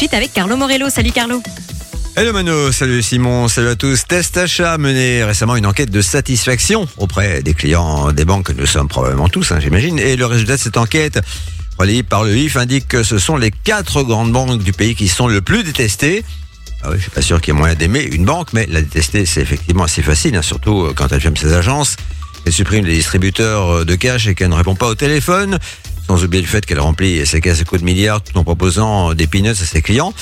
suite avec Carlo Morello. Salut Carlo. Hello Mano, salut Simon, salut à tous. Test Achat a mené récemment une enquête de satisfaction auprès des clients des banques, nous sommes probablement tous, hein, j'imagine, et le résultat de cette enquête, relayé par le IF, indique que ce sont les quatre grandes banques du pays qui sont le plus détestées. Ah oui, je suis pas sûr qu'il y ait moyen d'aimer une banque, mais la détester, c'est effectivement assez facile, hein, surtout quand elle ferme ses agences, elle supprime les distributeurs de cash et qu'elle ne répond pas au téléphone, sans oublier le fait qu'elle remplit ses caisses à coups de milliards tout en proposant des peanuts à ses clients.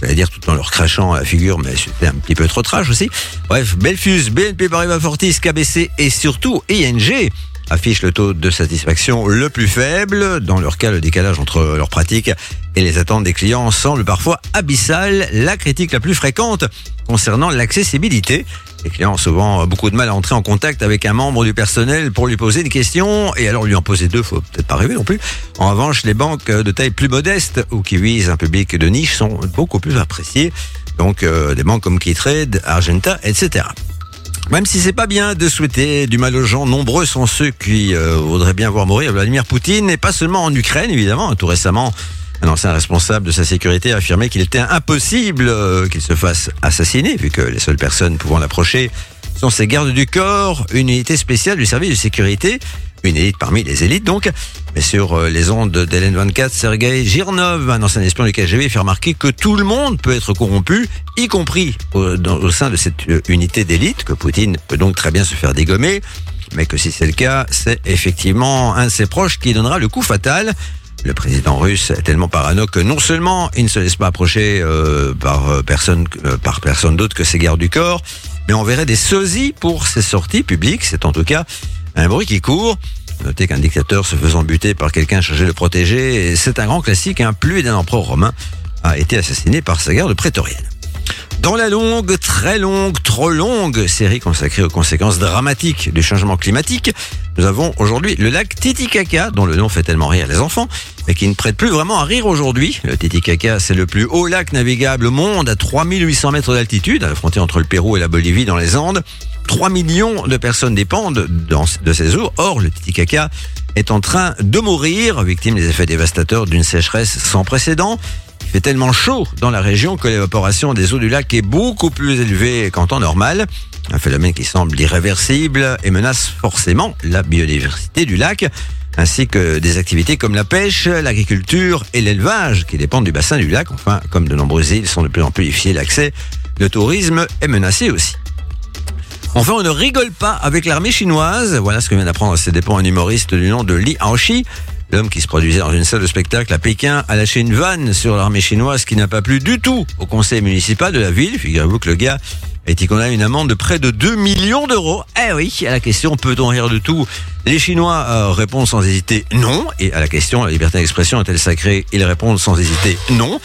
J'allais dire tout en leur crachant à la figure, mais c'était un petit peu trop trash aussi. Bref, Belfus, BNP Paribas Fortis, KBC et surtout ING affichent le taux de satisfaction le plus faible. Dans leur cas, le décalage entre leurs pratiques et les attentes des clients semble parfois abyssal. La critique la plus fréquente concernant l'accessibilité. Les clients ont souvent beaucoup de mal à entrer en contact avec un membre du personnel pour lui poser une question et alors lui en poser deux, faut peut-être pas rêver non plus. En revanche, les banques de taille plus modeste ou qui visent un public de niche sont beaucoup plus appréciées. Donc euh, des banques comme Keytrade, Argenta, etc. Même si c'est pas bien de souhaiter du mal aux gens, nombreux sont ceux qui euh, voudraient bien voir mourir Vladimir Poutine, et pas seulement en Ukraine, évidemment. Tout récemment, un ancien responsable de sa sécurité a affirmé qu'il était impossible euh, qu'il se fasse assassiner, vu que les seules personnes pouvant l'approcher sont ses gardes du corps, une unité spéciale du service de sécurité, une élite parmi les élites donc. Mais sur euh, les ondes d'Hélène 24, Sergei Girnov, un ancien espion du KGB, fait remarquer que tout le monde peut être corrompu, y compris au, au sein de cette euh, unité d'élite, que Poutine peut donc très bien se faire dégommer, mais que si c'est le cas, c'est effectivement un de ses proches qui donnera le coup fatal. Le président russe est tellement parano que non seulement il ne se laisse pas approcher euh, par euh, personne euh, personne d'autre que ses gardes du corps, mais on verrait des sosies pour ses sorties publiques. C'est en tout cas un bruit qui court. Notez qu'un dictateur se faisant buter par quelqu'un chargé de protéger, c'est un grand classique. Un plus d'un empereur romain a été assassiné par sa garde prétorienne. Dans la longue, très longue, trop longue série consacrée aux conséquences dramatiques du changement climatique, nous avons aujourd'hui le lac Titicaca, dont le nom fait tellement rire les enfants, mais qui ne prête plus vraiment à rire aujourd'hui. Le Titicaca, c'est le plus haut lac navigable au monde, à 3800 mètres d'altitude, à la frontière entre le Pérou et la Bolivie dans les Andes. 3 millions de personnes dépendent de ces eaux. Or, le Titicaca est en train de mourir, victime des effets dévastateurs d'une sécheresse sans précédent. Il fait tellement chaud dans la région que l'évaporation des eaux du lac est beaucoup plus élevée qu'en temps normal. Un phénomène qui semble irréversible et menace forcément la biodiversité du lac, ainsi que des activités comme la pêche, l'agriculture et l'élevage qui dépendent du bassin du lac. Enfin, comme de nombreuses îles sont de plus en plus difficiles d'accès, le tourisme est menacé aussi. Enfin, on ne rigole pas avec l'armée chinoise. Voilà ce que vient d'apprendre à ses dépens un humoriste du nom de Li Haoxi. L'homme qui se produisait dans une salle de spectacle à Pékin a lâché une vanne sur l'armée chinoise qui n'a pas plu du tout au conseil municipal de la ville. Figurez-vous que le gars a été condamné à une amende de près de 2 millions d'euros. Eh oui, à la question peut-on rire de tout? Les Chinois euh, répondent sans hésiter non. Et à la question la liberté d'expression est-elle sacrée? Ils répondent sans hésiter non.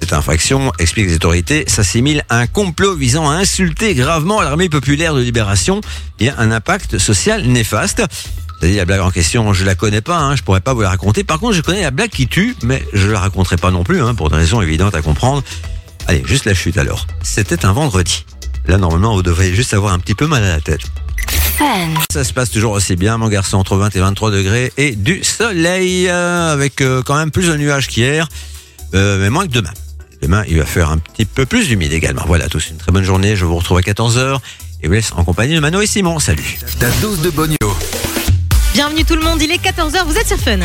Cette infraction, expliquent les autorités, s'assimile à un complot visant à insulter gravement l'armée populaire de libération et a un impact social néfaste. C'est-à-dire la blague en question, je la connais pas, hein, je pourrais pas vous la raconter. Par contre, je connais la blague qui tue, mais je la raconterai pas non plus, hein, pour des raisons évidentes à comprendre. Allez, juste la chute alors. C'était un vendredi. Là, normalement, vous devriez juste avoir un petit peu mal à la tête. Ça se passe toujours aussi bien, mon garçon, entre 20 et 23 degrés et du soleil, euh, avec euh, quand même plus de nuages qu'hier, euh, mais moins que demain. Demain, il va faire un petit peu plus humide également. Voilà, tous une très bonne journée. Je vous retrouve à 14h et vous laisse en compagnie de Mano et Simon. Salut. Ta dose de bonio. Bienvenue tout le monde, il est 14h, vous êtes sur Fun.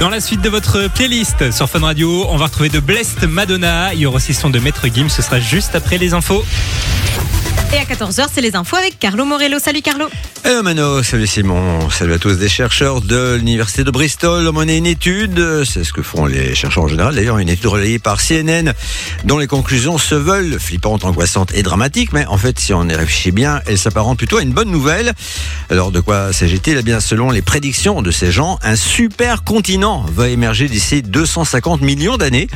Dans la suite de votre playlist sur Fun Radio, on va retrouver de Blessed Madonna. Il y aura aussi son de Maître Gims. Ce sera juste après les infos. Et à 14h, c'est les infos avec Carlo Morello. Salut Carlo. Hello Mano, salut Simon, salut à tous des chercheurs de l'université de Bristol ont mené une étude, c'est ce que font les chercheurs en général, d'ailleurs une étude relayée par CNN dont les conclusions se veulent flippantes, angoissantes et dramatiques, mais en fait si on y réfléchit bien, elles s'apparentent plutôt à une bonne nouvelle. Alors de quoi s'agit-il? Eh bien selon les prédictions de ces gens, un super continent va émerger d'ici 250 millions d'années,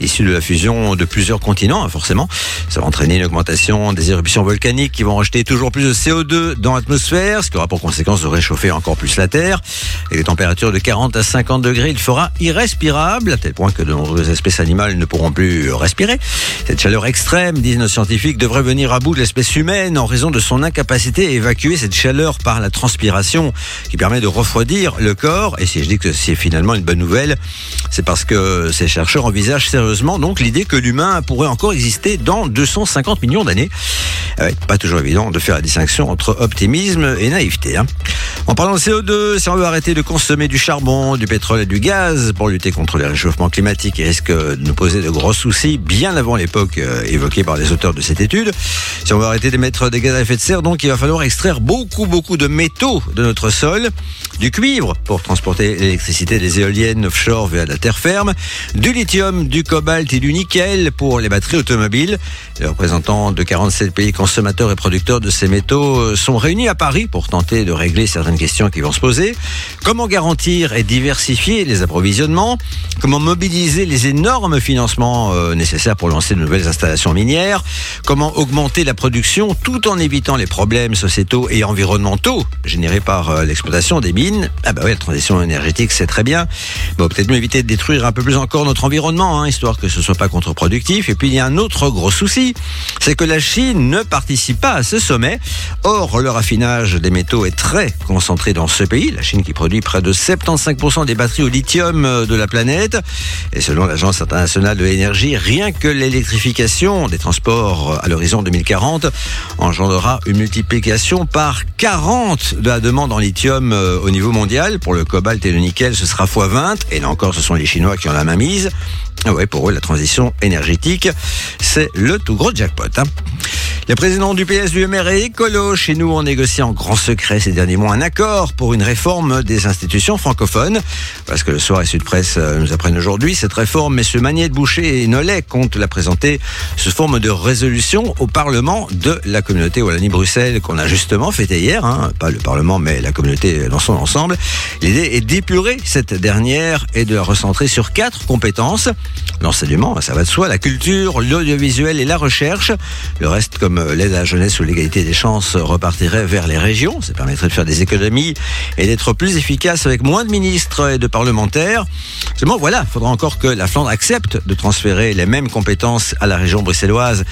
issu de la fusion de plusieurs continents, hein, forcément. Ça va entraîner une augmentation des éruptions volcaniques volcaniques qui vont rejeter toujours plus de CO2 dans l'atmosphère, ce qui aura pour conséquence de réchauffer encore plus la Terre. Et les températures de 40 à 50 degrés, il fera irrespirable, à tel point que de nombreuses espèces animales ne pourront plus respirer. Cette chaleur extrême, disent nos scientifiques, devrait venir à bout de l'espèce humaine en raison de son incapacité à évacuer cette chaleur par la transpiration qui permet de refroidir le corps. Et si je dis que c'est finalement une bonne nouvelle, c'est parce que ces chercheurs envisagent sérieusement donc l'idée que l'humain pourrait encore exister dans 250 millions d'années. Euh, pas toujours évident de faire la distinction entre optimisme et naïveté. hein. En parlant de CO2, si on veut arrêter de consommer du charbon, du pétrole et du gaz pour lutter contre les réchauffements climatiques qui risquent de nous poser de gros soucis bien avant l'époque euh, évoquée par les auteurs de cette étude, si on veut arrêter d'émettre des gaz à effet de serre, donc il va falloir extraire beaucoup beaucoup de métaux de notre sol, du cuivre pour transporter l'électricité des éoliennes offshore vers la terre ferme, du lithium, du cobalt et du nickel pour les batteries automobiles. Les représentants de 47 pays consommateurs et producteurs de ces métaux euh, sont réunis à Paris pour tenter de régler certaines questions qui vont se poser. Comment garantir et diversifier les approvisionnements? Comment mobiliser les énormes financements euh, nécessaires pour lancer de nouvelles installations minières? Comment augmenter la production tout en évitant les problèmes sociétaux et environnementaux générés par euh, l'exploitation des mines? Ah bah oui, la transition énergétique, c'est très bien. Bon, peut-être mieux éviter de détruire un peu plus encore notre environnement, hein, histoire que ce soit pas contre-productif. Et puis il y a un autre gros souci, c'est que la Chine ne participe pas à ce sommet. Or, le raffinage des métaux est très concentré dans ce pays. La Chine qui produit près de 75% des batteries au lithium euh, de la planète. Et selon l'Agence internationale de l'énergie, rien que l'électrification des transports à l'horizon 2040 engendrera une multiplication par 40 de la demande en lithium euh, au niveau mondial. Pour le cobalt et le nickel, ce sera x20. Et là encore, ce sont les Chinois qui ont la main mise. Ah ouais, pour eux, la transition énergétique, c'est le tout gros jackpot. hein. Les présidents du PS, du MR et Écolo, chez nous, ont négocié en grand secret ces derniers mois un accord pour une réforme des institutions francophones. Parce que le soir et Sud Presse euh, nous apprennent aujourd'hui, cette réforme, messieurs Magnier de Boucher et Nollet comptent la présenter sous forme de résolution au Parlement de la communauté Wallonie-Bruxelles qu'on a justement fêté hier. hein. Pas le Parlement, mais la communauté dans son ensemble. L'idée est d'épurer cette dernière et de la recentrer sur quatre compétences. L'enseignement, ça va de soi, la culture, l'audiovisuel et la recherche. Le reste, comme euh, l'aide à la jeunesse ou l'égalité des chances, repartirait vers les régions. Ça permettrait de faire des économies et d'être plus efficace avec moins de ministres et de parlementaires. Seulement, voilà, il faudra encore que la Flandre accepte de transférer les mêmes compétences à la région bruxelloise.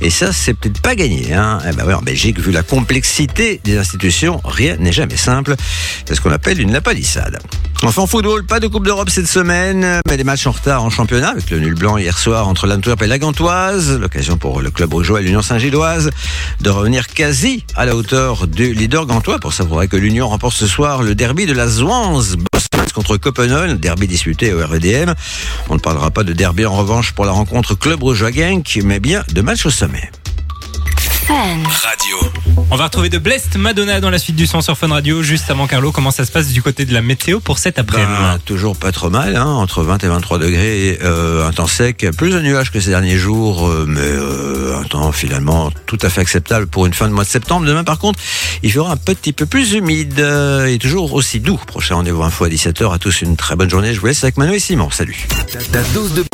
Et ça, c'est peut-être pas gagné. Hein eh ben en Belgique, vu la complexité des institutions, rien n'est jamais simple. C'est ce qu'on appelle une lapalissade. Enfin, en football, pas de Coupe d'Europe cette semaine, mais des matchs en retard en championnat avec le nul blanc hier soir entre l'Antwerp et la Gantoise. L'occasion pour le club rougeois et l'Union Saint-Gilloise de revenir quasi à la hauteur du leader gantois. Pour ça, il faudrait que l'Union remporte ce soir le derby de la. Boston contre Copenhague, derby disputé au REDM. On ne parlera pas de derby en revanche pour la rencontre club rougeois Genk, mais bien de match au sommet. Radio. On va retrouver de Blest Madonna dans la suite du son sur Fun Radio. Juste avant Carlo, comment ça se passe du côté de la météo pour cet après-midi Ben, toujours pas trop mal, hein, entre 20 et 23 degrés, euh, un temps sec, plus de nuages que ces derniers jours, euh, mais euh, un temps finalement tout à fait acceptable pour une fin de mois de septembre. Demain par contre, il fera un petit peu plus humide euh, et toujours aussi doux. Prochain rendez-vous info à 17h. À tous une très bonne journée. Je vous laisse avec Manu et Simon. Salut. Ta dose de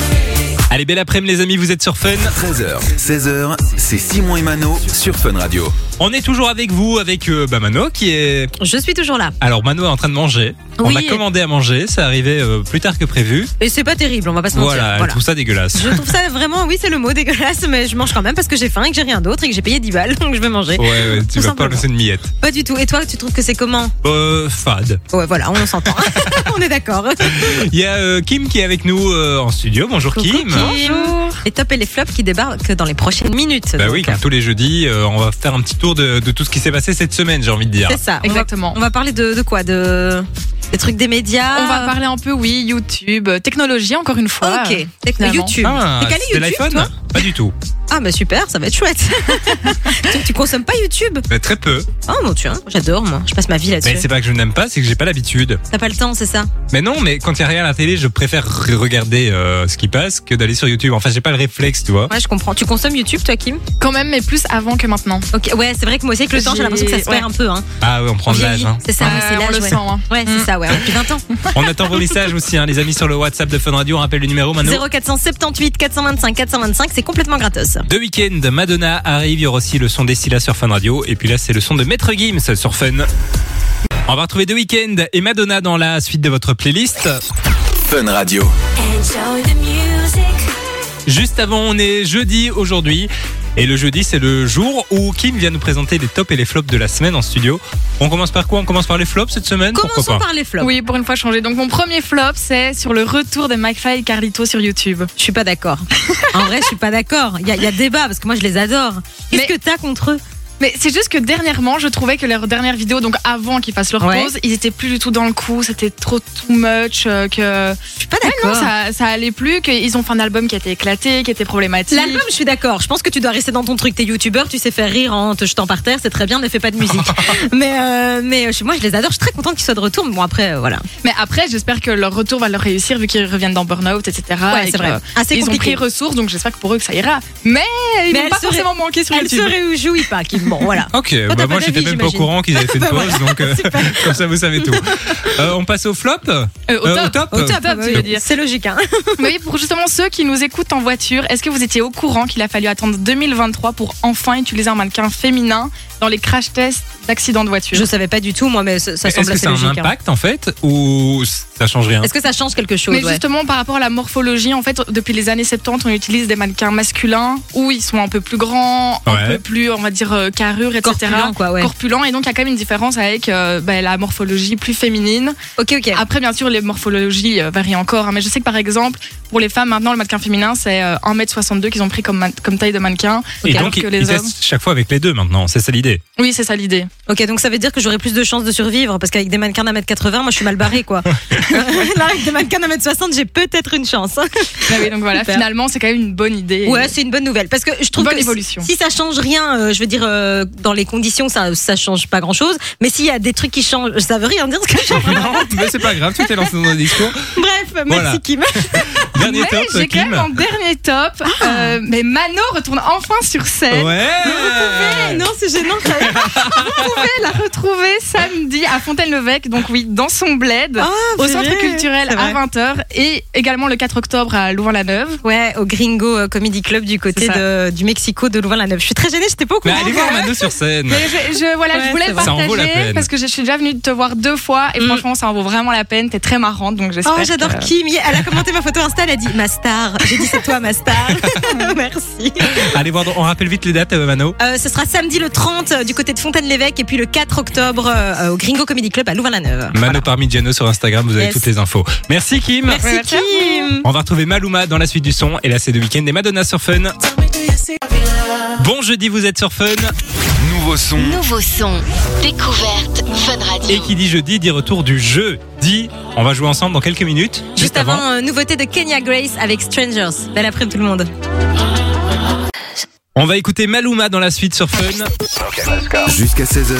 Allez, belle après-midi les amis, vous êtes sur Fun. 13h, 16h, c'est Simon et Mano sur Fun Radio. On est toujours avec vous, avec euh, bah, Mano qui est... Je suis toujours là. Alors Mano est en train de manger. On a commandé à manger, ça arrivait euh, plus tard que prévu. Et c'est pas terrible, on va pas se mentir. Voilà, elle trouve ça dégueulasse. Je trouve ça vraiment, oui, c'est le mot dégueulasse, mais je mange quand même parce que j'ai faim et que j'ai rien d'autre et que j'ai payé 10 balles, donc je vais manger. Ouais, ouais, tu vas pas laisser une miette. Pas du tout. Et toi, tu trouves que c'est comment Euh, fade. Ouais, voilà, on s'entend. on est d'accord. Il y a euh, Kim qui est avec nous euh, en studio. Bonjour Kim. Bonjour. Les tops et les flops qui débarquent dans les prochaines minutes. Bah donc. oui, comme tous les jeudis, euh, on va faire un petit tour de, de tout ce qui s'est passé cette semaine, j'ai envie de dire. C'est ça. On va- Exactement. On va, parler de, de quoi? De des trucs des médias? On va parler un peu, oui, YouTube, euh, technologie, encore une fois. Ok. Finalement. YouTube. Ah, T'es calé c'est YouTube, l'iPhone? toi? Pas du tout. Ah bah super, ça va être chouette. tu, tu consommes pas YouTube? Mais très peu. Oh mon dieu, j'adore moi. Je passe ma vie Mais là-dessus. c'est pas que je n'aime pas, c'est que j'ai pas l'habitude. T'as pas le temps, c'est ça? Mais non, mais quand il y a rien à la télé, je préfère re- regarder euh, ce qui passe que d'aller sur YouTube. Enfin, j'ai pas le réflexe, tu vois. Ouais, je comprends. Tu consommes YouTube, toi, Kim? Quand même, mais plus avant que maintenant. Ok, ouais, c'est vrai que moi aussi, avec le temps, j'ai l'impression que ça se perd ouais. un peu. Hein. Ah ouais, on prend de l'âge. Hein. C'est ça, ouais, c'est on l'âge. le ouais. sent. hein. Ouais, c'est Mm. ça, ouais, depuis 20 ans. On attend vos messages aussi, hein, les amis, sur le WhatsApp de Fun Radio. On rappelle le numéro, Mano. 0478 425 425, c'est complètement gratos. Deux week-ends, Madonna arrive. Il y aura aussi le son d'Estila sur Fun Radio. Et puis là, c'est le son de Maître Gims sur Fun. On va retrouver deux week-ends et Madonna dans la suite de votre playlist. Fun Radio. Enjoy the music. Juste avant, on est jeudi aujourd'hui. Et le jeudi, c'est le jour où Kim vient nous présenter les tops et les flops de la semaine en studio. On commence par quoi? On commence par les flops cette semaine? Pourquoi Commençons pas par les flops. Oui, pour une fois changer. Donc mon premier flop, c'est sur le retour de McFly et Carlito sur YouTube. Je suis pas d'accord. En vrai, je suis pas d'accord. Il y, a- il y a débat parce que moi, je les adore. Qu'est-ce Mais- que t'as contre eux? Mais c'est juste que dernièrement, je trouvais que leurs dernières vidéos, donc avant qu'ils fassent leur Ouais. pause, ils étaient plus du tout dans le coup. C'était trop too much. euh, que Je suis pas Ouais, d'accord. ça, ça allait plus. Qu'ils ont fait un album qui a été éclaté, qui était problématique. L'album, je suis d'accord. Je pense que tu dois rester dans ton truc. T'es youtubeur, tu sais faire rire en te jetant par terre, c'est très bien, ne fais pas de musique. mais euh, mais euh, moi, je les adore. Je suis très contente qu'ils soient de retour. Mais bon, après, euh, voilà. Mais après, j'espère que leur retour va leur réussir vu qu'ils reviennent dans Burnout, etc. Ouais, et c'est vrai. Assez ils ont compliqué. pris ressources, donc j'espère que pour eux que ça ira. Mais ils elle pas serait- forcément manquer sur Elle YouTube. se réjouit pas, Bon, voilà. Ok, bah moi j'étais même pas au courant qu'ils avaient fait une Bah pause, donc euh, comme ça vous savez tout. Euh, on passe au flop Euh, au Euh, top. au top. Au top, top, tu veux dire. C'est logique, hein. Oui, pour justement ceux qui nous écoutent en voiture, est-ce que vous étiez au courant qu'il a fallu attendre 2023 pour enfin utiliser un mannequin féminin dans les crash tests d'accidents de voiture? Je savais pas du tout, moi, mais ça, ça Est-ce semble que assez c'est un logique. hein. impact en fait ou ça change rien? Est-ce que ça change quelque chose mais ouais? justement, par rapport à la morphologie, en fait, depuis les années 70, on utilise des mannequins masculins où ils sont un peu plus grands, un peu plus, on va dire, euh, carrure, etc. Corpulent, quoi, ouais. Corpulents. Et donc, il y a quand même une différence avec euh, bah, la morphologie plus féminine. Ok, ok. Après, bien sûr, les morphologies euh, varient encore. hein, mais je sais que, par exemple, pour les femmes, maintenant, le mannequin féminin, c'est euh, 1m62 qu'ils ont pris comme, taille de mannequin. Et alors donc que les ils hommes. testent chaque fois avec les deux maintenant, c'est ça l'idée. Oui, c'est ça l'idée. Ok, donc ça veut dire que j'aurais plus de chances de survivre parce qu'avec des mannequins d'un mètre 80, moi je suis mal barré quoi. Là, avec des mannequins d'un mètre 60, j'ai peut-être une chance. Mais oui, donc voilà, Super. finalement, c'est quand même une bonne idée. Ouais, c'est une bonne nouvelle parce que je trouve Bonne que évolution. si ça change rien, euh, je veux dire euh, dans les conditions, ça ça change pas grand chose. Mais s'il y a des trucs qui changent, ça veut rien dire ce que je non, mais c'est pas grave, tu t'es lancé dans un discours. Bref, Voilà. merci Kim. Dernier top, j'ai quand même un dernier top. Ah. Euh, mais Mano retourne enfin sur scène. Ouais. Eh, non, c'est gênant. ça. Vous pouvez la retrouver samedi à Fontaine-l'Évêque, donc oui, dans son bled, Ah, au c'est centre vrai, culturel c'est à vrai. 20h et également le 4 octobre à Louvain-la-Neuve. Ouais, au Gringo euh, Comedy Club du côté C'est de, du Mexico de Louvain-la-Neuve. Je suis très gênée, j'étais pas au Mais courant. allez voir Mano sur scène. Mais je, je- voilà, Ouais, je voulais c'est le vrai. Ça en vaut la partager peine. parce que je suis déjà venue te voir deux fois et Mm. franchement, ça en vaut vraiment la peine. T'es très marrante, donc j'espère. Oh, j'adore que- Kim. Elle a commenté ma photo Insta, elle a dit ma star. J'ai dit c'est toi ma star. Merci. Allez voir, on rappelle vite les dates, euh, Mano. Euh, ce sera samedi le 30 euh, du côté de Fontaine-l'Évêque et puis le 4 octobre euh, au Gringo Comedy Club à Louvain-la-Neuve. Mano Parmigiano sur Instagram, vous avez Yes. toutes les infos. Merci Kim. Merci Kim. On va retrouver Maluma dans la suite du son et là c'est le week-end des Madonna sur Fun. Bon jeudi, vous êtes sur Fun Nouveau son. Nouveau son. Découverte. Fun Radio. et qui dit jeudi dit retour du jeudi. On va jouer ensemble dans quelques minutes. Juste avant, euh, nouveauté de Kenya Grace avec Strangers. Belle après-midi tout le monde. On va écouter Maluma dans la suite sur Fun. Jusqu'à 16h,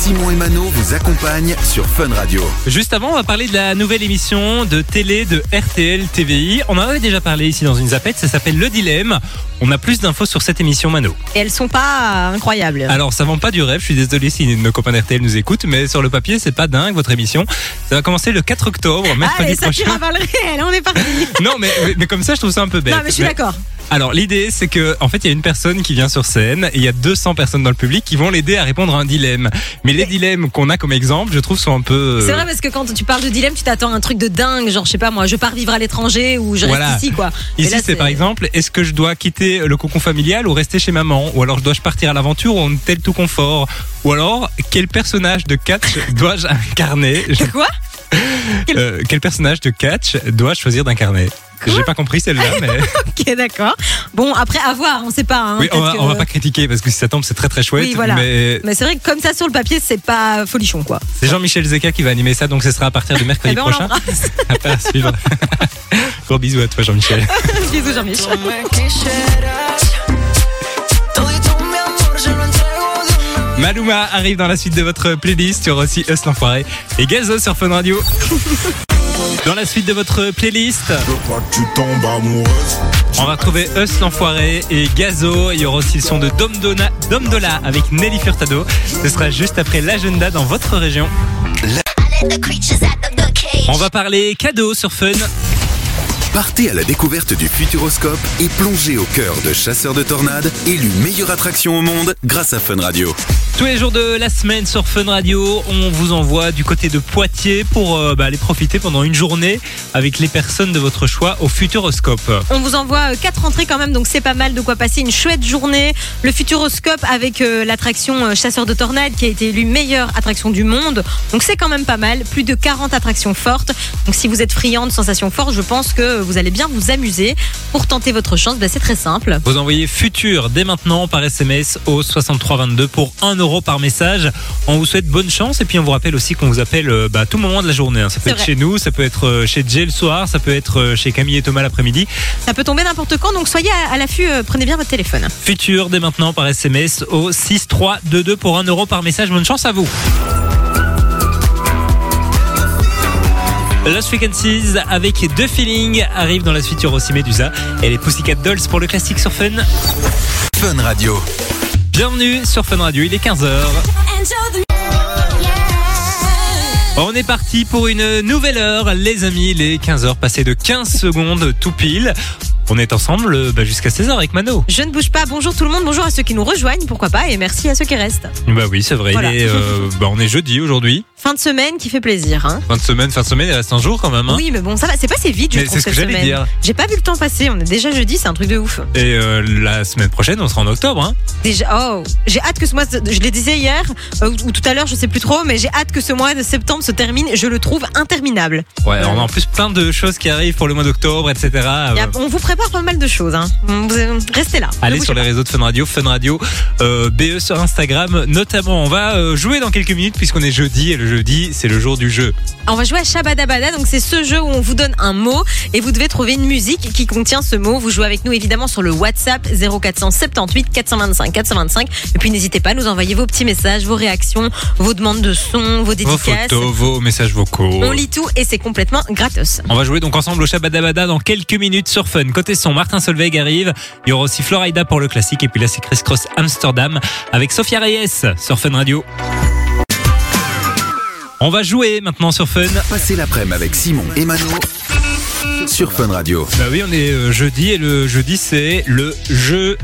Simon et Mano vous accompagnent sur Fun Radio. Juste avant, on va parler de la nouvelle émission de télé de RTL TVI. On en avait déjà parlé ici dans une zapette, ça s'appelle Le Dilemme. On a plus d'infos sur cette émission Mano. Et elles sont pas euh, incroyables. Alors ça vend pas du rêve, je suis désolé si nos copains RTL nous écoutent, mais sur le papier c'est pas dingue votre émission. Ça va commencer le 4 octobre, mercredi Allez, ça prochain. tire à balles réelles, on est parti. Non mais, mais, mais comme ça je trouve ça un peu bête. Non, mais je suis Mais- d'accord. Alors l'idée c'est que en fait il y a une personne qui vient sur scène et il y a 200 personnes dans le public qui vont l'aider à répondre à un dilemme. Mais les dilemmes qu'on a comme exemple, je trouve sont un peu C'est vrai parce que quand tu parles de dilemme, tu t'attends à un truc de dingue, genre je sais pas moi, je pars vivre à l'étranger ou je reste ici quoi. Ici là, c'est par exemple est-ce que je dois quitter le cocon familial ou rester chez maman? Ou alors dois-je partir à l'aventure ou en tel tout confort? Ou alors quel personnage de catch dois-je incarner? Je- Quoi? Euh, Quel personnage de catch dois-je choisir d'incarner? J'ai pas compris celle-là mais Ok, d'accord. Bon, après, à voir, on sait pas. hein, oui on va, on va pas critiquer parce que si ça tombe c'est très très chouette Oui, voilà. mais Mais c'est vrai que comme ça sur le papier, c'est pas folichon quoi. c'est Jean-Michel Zeka qui va animer ça donc ce sera à partir de mercredi Eh ben, prochain. à suivre. Gros bisous à toi, Jean-Michel. Bisous, Jean-Michel. Maluma arrive dans la suite de votre playlist. Il y aura aussi Us l'enfoiré et Gazo sur Fun Radio. Dans la suite de votre playlist, pas que tu tombes amoureuse. on va retrouver Us l'enfoiré et Gazo. Il y aura aussi le son de Dom, Dona- Dom Dola avec Nelly Furtado. Ce sera juste après l'agenda dans votre région. On va parler cadeaux sur Fun. Partez à la découverte du Futuroscope et plongez au cœur de Chasseurs de Tornades, élu meilleure attraction au monde grâce à Fun Radio. Tous les jours de la semaine sur Fun Radio, on vous envoie du côté de Poitiers pour euh, bah, aller profiter pendant une journée avec les personnes de votre choix au Futuroscope. On vous envoie euh, quatre entrées quand même, donc c'est pas mal de quoi passer une chouette journée. Le Futuroscope avec euh, l'attraction euh, Chasseur de Tornades qui a été élue meilleure attraction du monde. Donc c'est quand même pas mal. Plus de 40 attractions fortes. Donc si vous êtes friand de sensations fortes, je pense que vous allez bien vous amuser. Pour tenter votre chance, bah, c'est très simple. Vous envoyez Futur dès maintenant par SMS au 6322 pour 1 euro par message. On vous souhaite bonne chance et puis on vous rappelle aussi qu'on vous appelle euh, bah, à tout moment de la journée. hein. Ça peut être vrai. chez nous, ça peut être euh, chez Jay le soir, ça peut être euh, chez Camille et Thomas l'après-midi. Ça peut tomber n'importe quand, donc soyez à, à l'affût, euh, prenez bien votre téléphone. Futur dès maintenant par SMS au 6322 pour 1 euro par message. Bonne chance à vous. Lost Frequencies avec deux feelings arrivent dans la suite et les Pussycat Dolls pour le classique sur Fun. Fun Radio. Bienvenue sur Fun Radio, il est 15h. On est parti pour une nouvelle heure, les amis, les 15h passées de 15 secondes tout pile. On est ensemble bah, jusqu'à 16h avec Mano. Je ne bouge pas. Bonjour tout le monde, bonjour à ceux qui nous rejoignent, pourquoi pas, et merci à ceux qui restent. Bah oui, c'est vrai, Voilà. il est, euh, bah, on est jeudi aujourd'hui. Fin de semaine qui fait plaisir. Hein. Fin de semaine, fin de semaine, il reste un jour quand même. hein. Oui, mais bon, ça va, c'est passé vite, je Mais trouve, c'est ce que cette semaine. dire. J'ai pas vu le temps passer, on est déjà jeudi, c'est un truc de ouf. Et euh, la semaine prochaine, on sera en octobre. Hein. Déjà, oh, j'ai hâte que ce mois, je l'ai disais hier, euh, ou tout à l'heure, je sais plus trop, mais j'ai hâte que ce mois de septembre se termine, je le trouve interminable. Ouais, on a en plus plein de choses qui arrivent pour le mois d'octobre, etc. A- on vous prépare pas mal de choses, hein. Vous- Restez là. Allez sur les réseaux de Fun Radio, Fun Radio, euh, BE sur Instagram notamment. On va euh, jouer dans quelques minutes puisqu'on est jeudi et le jeudi c'est le jour du jeu. On va jouer à Shabadabada, donc c'est ce jeu où on vous donne un mot et vous devez trouver une musique qui contient ce mot. Vous jouez avec nous évidemment sur le WhatsApp 0478 425 425 et puis n'hésitez pas à nous envoyer vos petits messages, vos réactions, vos demandes de son, vos Vos dédicaces. photos, vos messages vocaux. On lit tout et c'est complètement gratos. On va jouer donc ensemble au Shabadabada dans quelques minutes sur Fun. Côté son, Martin Solveig arrive. Il y aura aussi Florida pour le classique. Et puis là, c'est Chris Cross Amsterdam avec Sophia Reyes sur Fun Radio. On va jouer maintenant sur Fun. Passez l'après-midi avec Simon et Mano sur Fun Radio. Bah oui, on est euh, jeudi et le jeudi, c'est le jeu.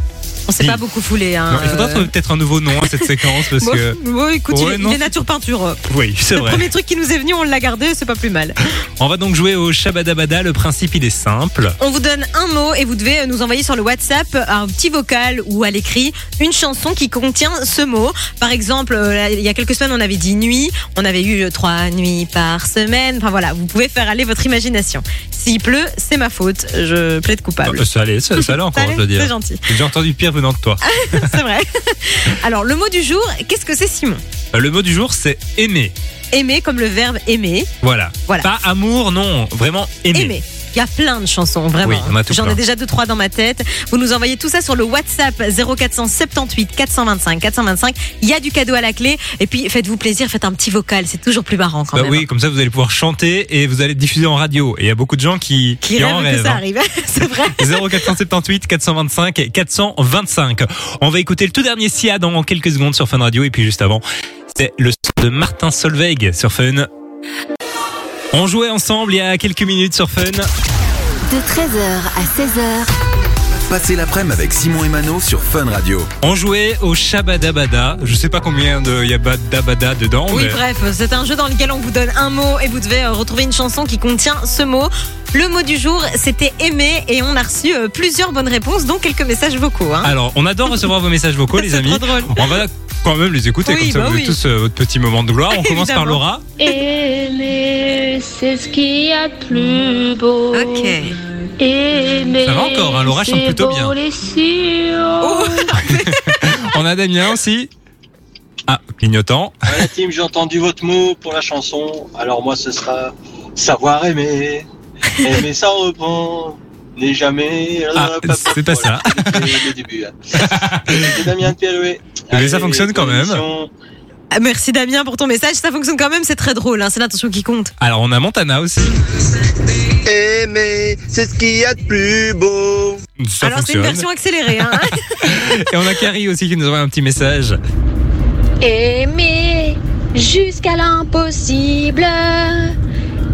On s'est Dis. pas beaucoup foulé. Hein, Non, il faudra euh. trouver peut-être un nouveau nom à cette séquence parce Bon, que. bon, écoute, Ouais, il, non, il est nature peinture. Oui, c'est Le vrai. premier truc qui nous est venu, on l'a gardé, c'est pas plus mal. On va donc jouer au Shabadabada. Le principe, il est simple. On vous donne un mot et vous devez nous envoyer sur le WhatsApp un petit vocal ou à l'écrit une chanson qui contient ce mot. Par exemple, euh, il y a quelques semaines, on avait dit nuit, on avait eu euh, trois nuits par semaine. Enfin voilà, vous pouvez faire aller votre imagination. S'il pleut, c'est ma faute. Je plaide coupable. Euh, Ça allait, ça, ça allait encore, je veux dire. C'est gentil, J'ai entendu pire venant de toi. c'est vrai. Alors, le mot du jour, qu'est-ce que c'est Simon? Euh, Le mot du jour, c'est aimer. Aimer comme le verbe aimer. Voilà. Voilà. Pas amour, non. Vraiment aimer. Aimer. Il y a plein de chansons, vraiment. Oui, en J'en ai déjà deux, trois dans ma tête. Vous nous envoyez tout ça sur le WhatsApp 0478 425 425. Il y a du cadeau à la clé. Et puis, faites-vous plaisir, faites un petit vocal. C'est toujours plus marrant quand Bah même. oui, comme ça vous allez pouvoir chanter et vous allez diffuser en radio. Et il y a beaucoup de gens qui, Qui en rêve que rêvent. ça hein. arrive. C'est vrai. 0478 425 et 425. On va écouter le tout dernier Sia dans quelques secondes sur Fun Radio et puis juste avant, c'est le son de Martin Solveig sur Fun. On jouait ensemble il y a quelques minutes sur Fun. De 13h à 16h, Passez l'après-midi avec Simon et Mano sur Fun Radio. On jouait au Shabadabada. Je sais pas combien de y a Badabada dedans. Oui, mais- bref, c'est un jeu dans lequel on vous donne un mot et vous devez euh, retrouver une chanson qui contient ce mot. Le mot du jour, c'était aimer et on a reçu euh, plusieurs bonnes réponses, dont quelques messages vocaux. Hein. Alors, on adore recevoir vos messages vocaux, les amis. trop drôle. On va quand même les écouter, Oui, comme ça bah vous avez tous euh, votre petit moment de gloire. On commence par. Laura. Aimer, c'est ce qu'il y a de plus beau. Ok. Aimer, Ça va encore, hein, Laura chante plutôt bien. Oh. On a Damien aussi. Ah, clignotant. Voilà, team, j'ai entendu votre mot pour la chanson. Alors, moi, ce sera savoir aimer. Aimer sans reprend. N'est jamais. Ah, c'est pas ça. Voilà, le début. hein. C'est Damien de Pierre-Louis. Mais ça Allez, fonctionne quand même. Ah, Merci Damien pour ton message. Ça fonctionne quand même, c'est très drôle. hein, C'est l'intention qui compte. Alors, on a Montana aussi. Aimer, c'est ce qu'il y a de plus beau. Ça Alors c'est une fonctionne. version accélérée. Hein. Et on a Carrie aussi qui nous envoie un petit message. Aimer, jusqu'à l'impossible.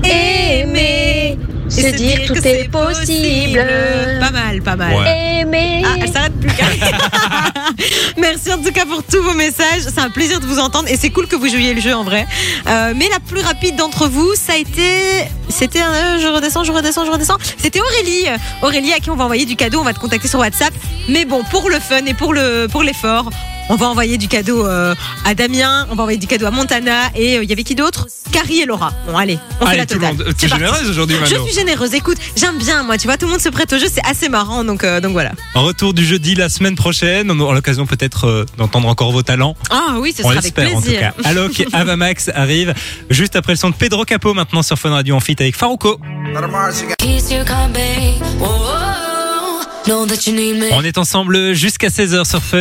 Aimer, se dire tout est possible. Pas mal, pas mal. Ouais. Aimer. Ah, elle s'arrête plus. Merci en tout cas pour tous vos messages. C'est un plaisir de vous entendre et c'est cool que vous jouiez le jeu en vrai. Euh, mais la plus rapide d'entre vous, ça a été. C'était un. euh, je redescends, je redescends, je redescends. C'était Aurélie. Aurélie à qui on va envoyer du cadeau. On va te contacter sur WhatsApp. Mais bon, pour le fun et pour le pour l'effort. On va envoyer du cadeau euh, à Damien, on va envoyer du cadeau à Montana et euh, il y avait qui d'autre? Carrie et Laura. Bon allez, on fait Allez, la tout le totale. monde. C'est Tu es parti. généreuse aujourd'hui, Je suis généreuse. Écoute, j'aime bien moi, tu vois, tout le monde se prête au jeu, c'est assez marrant donc euh, donc voilà. Retour du jeudi la semaine prochaine. On aura l'occasion peut-être euh, d'entendre encore vos talents. Ah oui, ce On sera avec l'espère en tout plaisir. cas. Alok Avamax arrive juste après le son de Pedro Capo maintenant sur Fun Radio en feat avec Farouko. On est ensemble jusqu'à 16h sur Fun.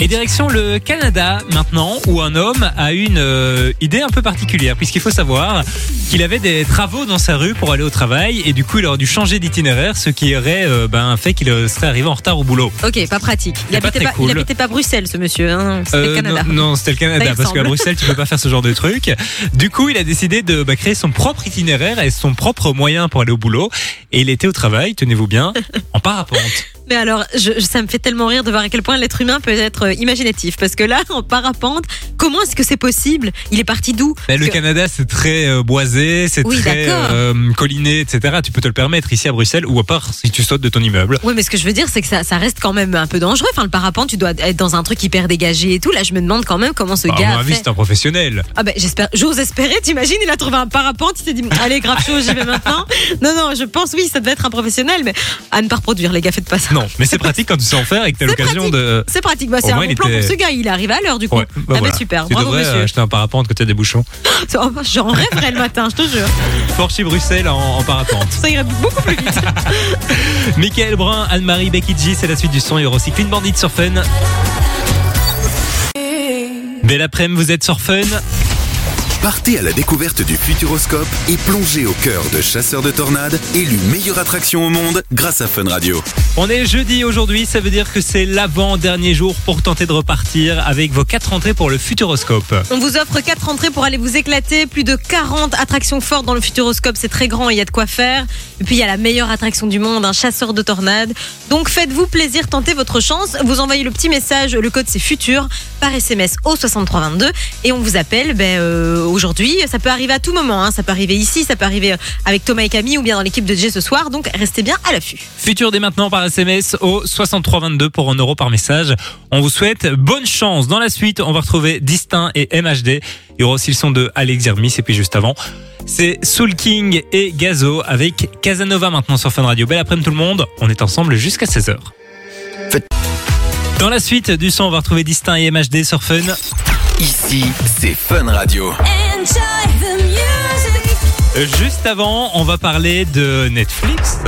Et direction le Canada maintenant, où un homme a une euh, idée un peu particulière, puisqu'il faut savoir qu'il avait des travaux dans sa rue pour aller au travail, et du coup il aurait dû changer d'itinéraire, ce qui aurait euh, ben, fait qu'il serait arrivé en retard au boulot. Ok, pas pratique. Il pas habitait pas, cool. il habitait pas Bruxelles, ce monsieur. Hein. C'était le Euh, Canada. Non, non, c'était le Canada, parce qu'à. Bruxelles, tu peux pas faire ce genre de truc. Du coup, il a décidé de bah, créer son propre itinéraire et son propre moyen pour aller au boulot. Et il était au travail, tenez-vous bien, en parapente. Mais alors, je, ça me fait tellement rire de voir à quel point l'être humain peut être euh, imaginatif. Parce que là, en parapente, comment est-ce que c'est possible? Il est parti d'où? Le que- Canada, c'est très euh, boisé, c'est Oui, très euh, colliné, etc. Tu peux te le permettre ici à Bruxelles, ou à part si tu sautes de ton immeuble. Oui, mais ce que je veux dire, c'est que ça, ça reste quand même un peu dangereux. Enfin, le parapente, tu dois être dans un truc hyper dégagé et tout. Là, je me demande quand même comment ce Bah, à gars mon a avis, c'est un professionnel. Ah ben j'espère, j'ose espérer, t'imagines, il a trouvé un parapente, il s'est dit allez grave chaud, j'y vais maintenant. Non non, je pense oui, ça devait être un professionnel, mais à ne pas reproduire les gars, faites pas ça. Non, mais c'est pratique quand tu sais en faire et que tu as C'est l'occasion de. C'est pratique, bah, Au c'est un moins, bon il plan était- pour ce gars, il est arrivé à l'heure du coup. Ouais, bah ah ben voilà. super, Tu bravo devrais euh, monsieur. acheter un parapente as des bouchons. J'en rêverais le matin, je te jure. Porcher Bruxelles en, en parapente. Ça irait beaucoup plus vite. Michael Brun, Anne-Marie Becky G, c'est la suite du son. Il y aura aussi Clean Bandit sur Fun. Belle après-midi, vous êtes sur Fun. Partez à la découverte du Futuroscope et plongez au cœur de Chasseurs de Tornades, élu meilleure attraction au monde grâce à Fun Radio. On est jeudi aujourd'hui, ça veut dire que c'est l'avant-dernier jour pour tenter de repartir avec vos quatre entrées pour le Futuroscope. On vous offre quatre entrées pour aller vous éclater. Plus de 40 attractions fortes dans le Futuroscope. C'est très grand, il y a de quoi faire. Et puis il y a la meilleure attraction du monde, un chasseur de tornades. Donc faites-vous plaisir, tentez votre chance. Vous envoyez le petit message, le code c'est futur, par SMS au 6322. Et on vous appelle ben, euh, aujourd'hui. Ça peut arriver à tout moment. hein. Ça peut arriver ici, ça peut arriver euh, avec Thomas et Camille ou bien dans l'équipe de J ce soir. Donc restez bien à l'affût. Futur dès maintenant par SMS au 6322 pour 1 euro par message. On vous souhaite bonne chance. Dans la suite, on va retrouver Distinct et MHD. Il y aura aussi le son de Alex Zermis et puis juste avant, c'est Soul King et Gazo avec Casanova maintenant sur Fun Radio. Belle après-midi tout le monde. On est ensemble jusqu'à 16h. Dans la suite du son, on va retrouver Distinct et MHD sur Fun. Ici, c'est Fun Radio. Juste avant, on va parler de Netflix.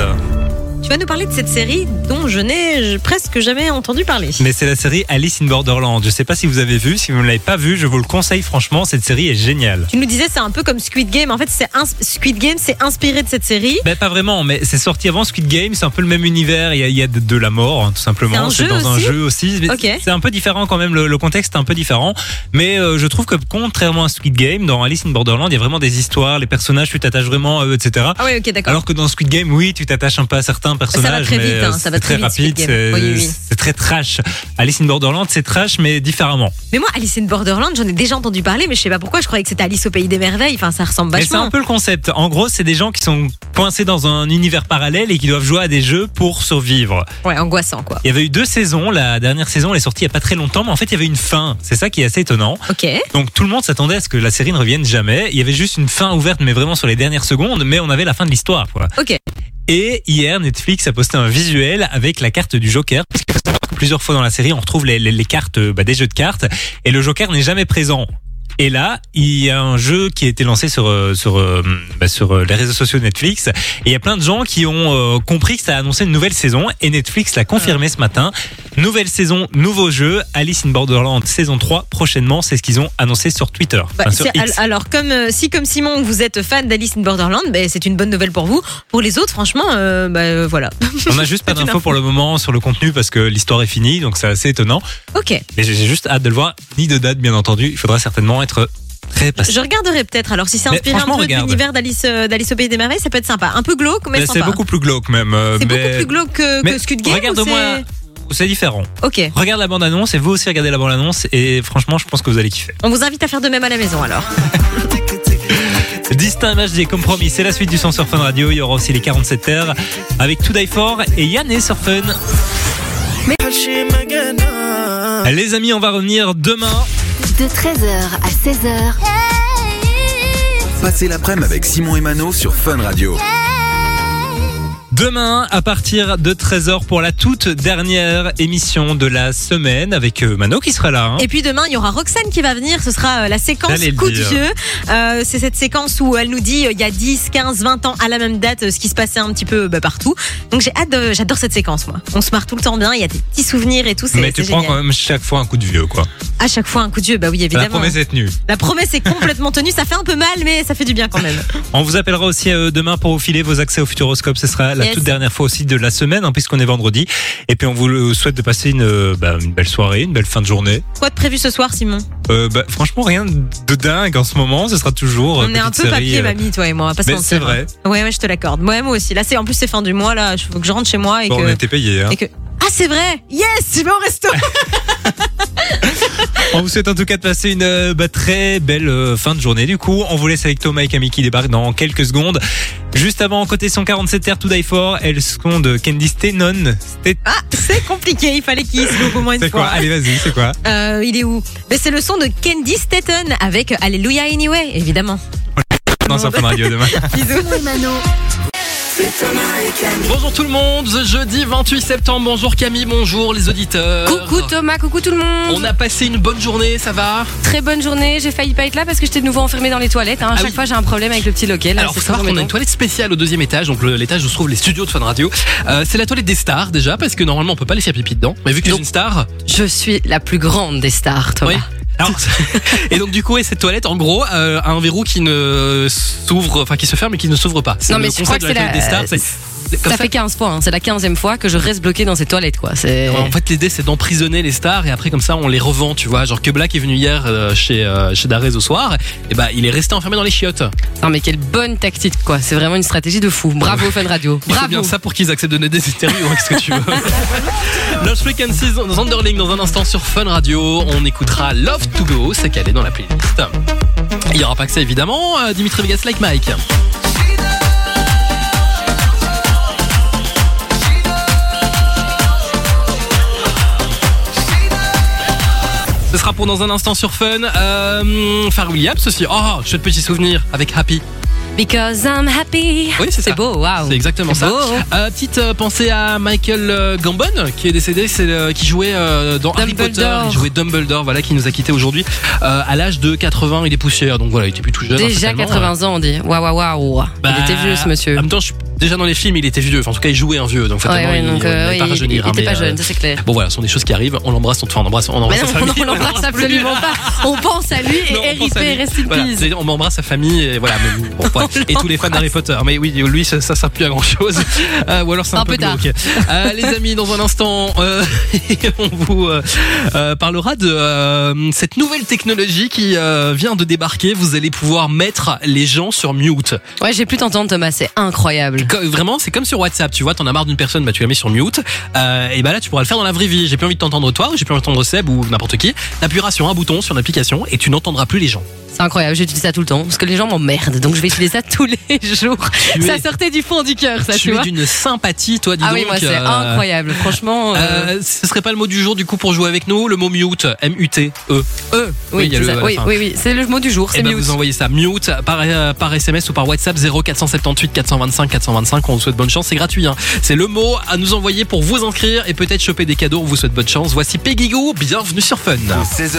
Vas nous parler de cette série dont je n'ai presque jamais entendu parler. Mais c'est la série Alice in Borderland. Je sais pas si vous avez vu. Si vous ne l'avez pas vu, je vous le conseille franchement. Cette série est géniale. Tu nous disais c'est un peu comme Squid Game. En fait, c'est Squid Game, c'est inspiré de cette série. Ben pas vraiment, mais c'est sorti avant Squid Game, c'est un peu le même univers, il y a, il y a de, de la mort hein, tout simplement, C'est dans un jeu aussi, c'est un peu différent quand même, le, le contexte est un peu différent, mais euh, je trouve que contrairement à Squid Game, dans Alice in Borderland, il y a vraiment des histoires, les personnages, tu t'attaches vraiment à eux, etc. Ah oui, ok, d'accord. Alors que dans Squid Game, oui, tu t'attaches un peu à certains personnages, très mais vite, hein, ça va très très vite, rapide, c'est Oui, oui. c'est très trash. Alice in Borderland, c'est trash, mais différemment. Mais moi, Alice in Borderland, j'en ai déjà entendu parler, mais je sais pas pourquoi. Je croyais que c'était Alice au pays des merveilles. Enfin, ça ressemble Mais c'est vachement. un peu le concept. En gros, c'est des gens qui sont coincés dans un univers parallèle et qui doivent jouer à des jeux pour survivre. Ouais, angoissant quoi. Il y avait eu deux saisons. La dernière saison, elle est sortie il y a pas très longtemps, mais en fait, il y avait une fin. C'est ça qui est assez étonnant. Ok. Donc tout le monde s'attendait à ce que la série ne revienne jamais. Il y avait juste une fin ouverte, mais vraiment sur les dernières secondes, mais on avait la fin de l'histoire, quoi. Ok. Et hier, Netflix a posté un visuel avec la carte du Joker. Plusieurs fois dans la série, on retrouve les cartes euh, bah, des jeux de cartes, et le Joker n'est jamais présent. Et là, il y a un jeu qui a été lancé sur euh, sur euh, bah, sur euh, les réseaux sociaux de Netflix. Et il y a plein de gens qui ont euh, compris que ça a annoncé une nouvelle saison. Et Netflix l'a confirmé ce matin. Nouvelle saison, nouveau jeu. Alice in Borderland saison 3 prochainement. C'est ce qu'ils ont annoncé sur Twitter. Bah, Enfin, sur c'est- X. al- alors comme si comme Simon vous êtes fan d'Alice in Borderland, ben, c'est une bonne nouvelle pour vous. Pour les autres, franchement, euh, bah, voilà. On a juste pas d'infos info. pour le moment sur le contenu parce que l'histoire est finie. Donc c'est assez étonnant. Ok. Mais j'ai juste hâte de le voir. Ni de date, bien entendu. Il faudra certainement être très. Je regarderai peut-être. Alors si c'est inspiré un peu de regarde. l'univers d'Alice euh, d'Alice au pays des merveilles, ça peut être sympa. Un peu glauque, mais Mais sympa. C'est beaucoup plus glauque même. euh, C'est mais- beaucoup plus glauque que, mais que Squid Game. Regarde ou au moins. c'est- C'est différent. Ok. Regarde la bande-annonce et vous aussi regardez la bande-annonce et franchement, je pense que vous allez kiffer. On vous invite à faire de même à la maison alors. Distinct HD comme promis, c'est la suite du son sur Fun Radio. Il y aura aussi les 47 heures avec To Die For et Yann est sur Fun. Les amis, on va revenir demain. De 13h à 16h, Passez l'après-midi avec Simon et Mano sur Fun Radio. Demain, à partir de 13h pour la toute dernière émission de la semaine avec euh, Mano qui sera là. hein. Et puis demain, il y aura Roxane qui va venir. Ce sera euh, la séquence J'allais le coup de dire. vieux. Euh, c'est cette séquence où elle nous dit euh, il y a 10, 15, 20 ans à la même date euh, ce qui se passait un petit peu bah, partout. Donc j'ai hâte, de- j'adore cette séquence moi. On se marre tout le temps bien. Il y a des petits souvenirs et tout. C'est Mais tu c'est prends génial. quand même chaque fois un coup de vieux, quoi. À chaque fois un coup de vieux. Bah oui, évidemment. La promesse est tenue. La promesse est complètement tenue. Ça fait un peu mal, mais ça fait du bien quand même. On vous appellera aussi euh, demain pour vous filer vos accès au Futuroscope. Ce sera la Yes. toute dernière fois aussi de la semaine, hein, puisqu'on est vendredi. Et puis on vous souhaite de passer une, euh, bah, une belle soirée, une belle fin de journée. Quoi de prévu ce soir, Simon Euh, bah, franchement, rien de dingue en ce moment. Ce sera toujours. euh, On est un peu série, papier, euh, mamie, toi et moi. Pas c'est hein. vrai. Ouais, ouais, je te l'accorde. Moi, moi aussi. Là, c'est en plus c'est fin du mois. Là, il faut que je rentre chez moi et Bon, que. on était payé. Hein. que... Ah, c'est vrai. Yes, je vais au resto. On vous souhaite en tout cas de passer une euh, bah, très belle euh, fin de journée. Du coup, on vous laisse avec Thomas et Camille qui débarquent dans quelques secondes. Juste avant, côté 147 r To Die For, elles sont de Candy Stenon. Ah, c'est compliqué. Il fallait qu'il se loupe au moins une c'est quoi. Allez, vas-y, c'est quoi Euh, il est où Mais C'est le son de Candy Staton avec Alléluia Anyway, évidemment. Non, sur Fun Radio demain. Bisous. Bonjour tout le monde, jeudi 28 septembre, bonjour Camille, bonjour les auditeurs. Coucou Thomas, coucou tout le monde. On a passé une bonne journée, ça va? Très bonne journée. J'ai failli pas être là parce que j'étais de nouveau enfermée dans les toilettes. hein. À Ah chaque oui. fois, j'ai un problème avec le petit loquet. là, Alors, faut savoir qu'on a une toilette spéciale au deuxième étage, donc l'étage où se trouvent les studios de Fun Radio. Euh, c'est la toilette des stars déjà, parce que normalement on peut pas les faire pipi dedans. Mais vu que je suis une star, Je suis la plus grande des stars, Thomas. oui. Alors, et donc du coup, et cette toilette, en gros, euh, a un verrou qui ne s'ouvre, enfin qui se ferme et qui ne s'ouvre pas. C'est Non, le mais je crois concept que de la c'est toilette la- des stars. c'est- comme Ça fait 15 fois, hein. c'est la 15e fois que je reste bloquée dans ces toilettes, quoi. C'est. Ouais, En fait, l'idée c'est d'emprisonner les stars et après comme ça on les revend, tu vois. Genre que Black est venu hier euh, chez euh, chez Darès au soir, et bah il est resté enfermé dans les chiottes. Non, mais quelle bonne tactique, quoi. C'est vraiment une stratégie de fou. Bravo, Fun Radio. Bravo. bien ça pour qu'ils acceptent de donner des interviews, hein, qu'est-ce que tu veux. Zanderling dans un instant sur Fun Radio. On écoutera Love to Go, c'est calé dans la playlist. Il y aura pas que ça évidemment, euh, Dimitri Vegas Like Mike. Ce sera pour dans un instant sur Fun. Euh, Pharrell Williams aussi. Oh, chouette petit souvenir avec Happy. Because I'm happy. Oui, c'est ça. beau, waouh. C'est exactement C'est ça. Euh, petite euh, pensée à Michael euh, Gambon qui est décédé, c'est qui jouait dans Harry Potter, il jouait Dumbledore, voilà, qui nous a quitté aujourd'hui à l'âge de 80 et des poussières. Donc voilà, il était plus tout jeune. hein, Déjà certainement. 80 ans, on dit. Waouh, waouh, waouh. Bah, Il était vieux, ce monsieur. En même temps, je suis- déjà dans les films, il était vieux. Enfin, en tout cas, il jouait un vieux. Donc Ouais, forcément, ouais, il, donc, il euh, allait oui, pas il- rajeunir, il était mais, pas euh, jeune, ça c'est clair. Bon voilà, ce sont des choses qui arrivent. On l'embrasse, enfin on embrasse, on embrasse sa non, famille. on l'embrasse absolument pas. On pense à lui et RIP, rest in peace. on embrasse sa famille et voilà. mais bon, voilà. et tous les fans d'Harry Potter. Mais oui, lui, ça, ça sert plus à grand chose. ou alors c'est un, Un peu tard. glauque. Euh, les amis, dans un instant, euh, on vous euh, euh, parlera de euh, cette nouvelle technologie qui euh, vient de débarquer. Vous allez pouvoir mettre les gens sur mute. Ouais, j'ai pu t'entendre, Thomas, c'est incroyable. Vraiment, c'est comme sur WhatsApp. Tu vois, t'en as marre d'une personne, bah tu la mets sur mute. Euh, et bah là, tu pourras le faire dans la vraie vie. J'ai plus envie de t'entendre toi, ou j'ai plus envie d'entendre Seb ou n'importe qui. T'appuieras sur un bouton sur l'application et tu n'entendras plus les gens. C'est incroyable, j'utilise ça tout le temps parce que les gens m'emmerdent, donc je vais utiliser ça tous les jours. Tu ça es- sortait du fond du cœur, ça, tu, tu es d'une sympathie, toi, dis Ah donc. oui, moi c'est euh, incroyable, franchement. euh, Euh, ce serait pas le mot du jour du coup pour jouer avec nous, le mot mute, M-U-T, E. eux, oui, oui, il y a c'est le- ça. oui, enfin, oui, oui, c'est le mot du jour, Et c'est ben mute. vous envoyez ça mute par, euh, par SMS ou par WhatsApp 0478 425 425. On vous souhaite bonne chance, c'est gratuit. hein. C'est le mot à nous envoyer pour vous inscrire et peut-être choper des cadeaux. On vous souhaite bonne chance. Voici Peggy Goo, bienvenue sur Fun. 16h.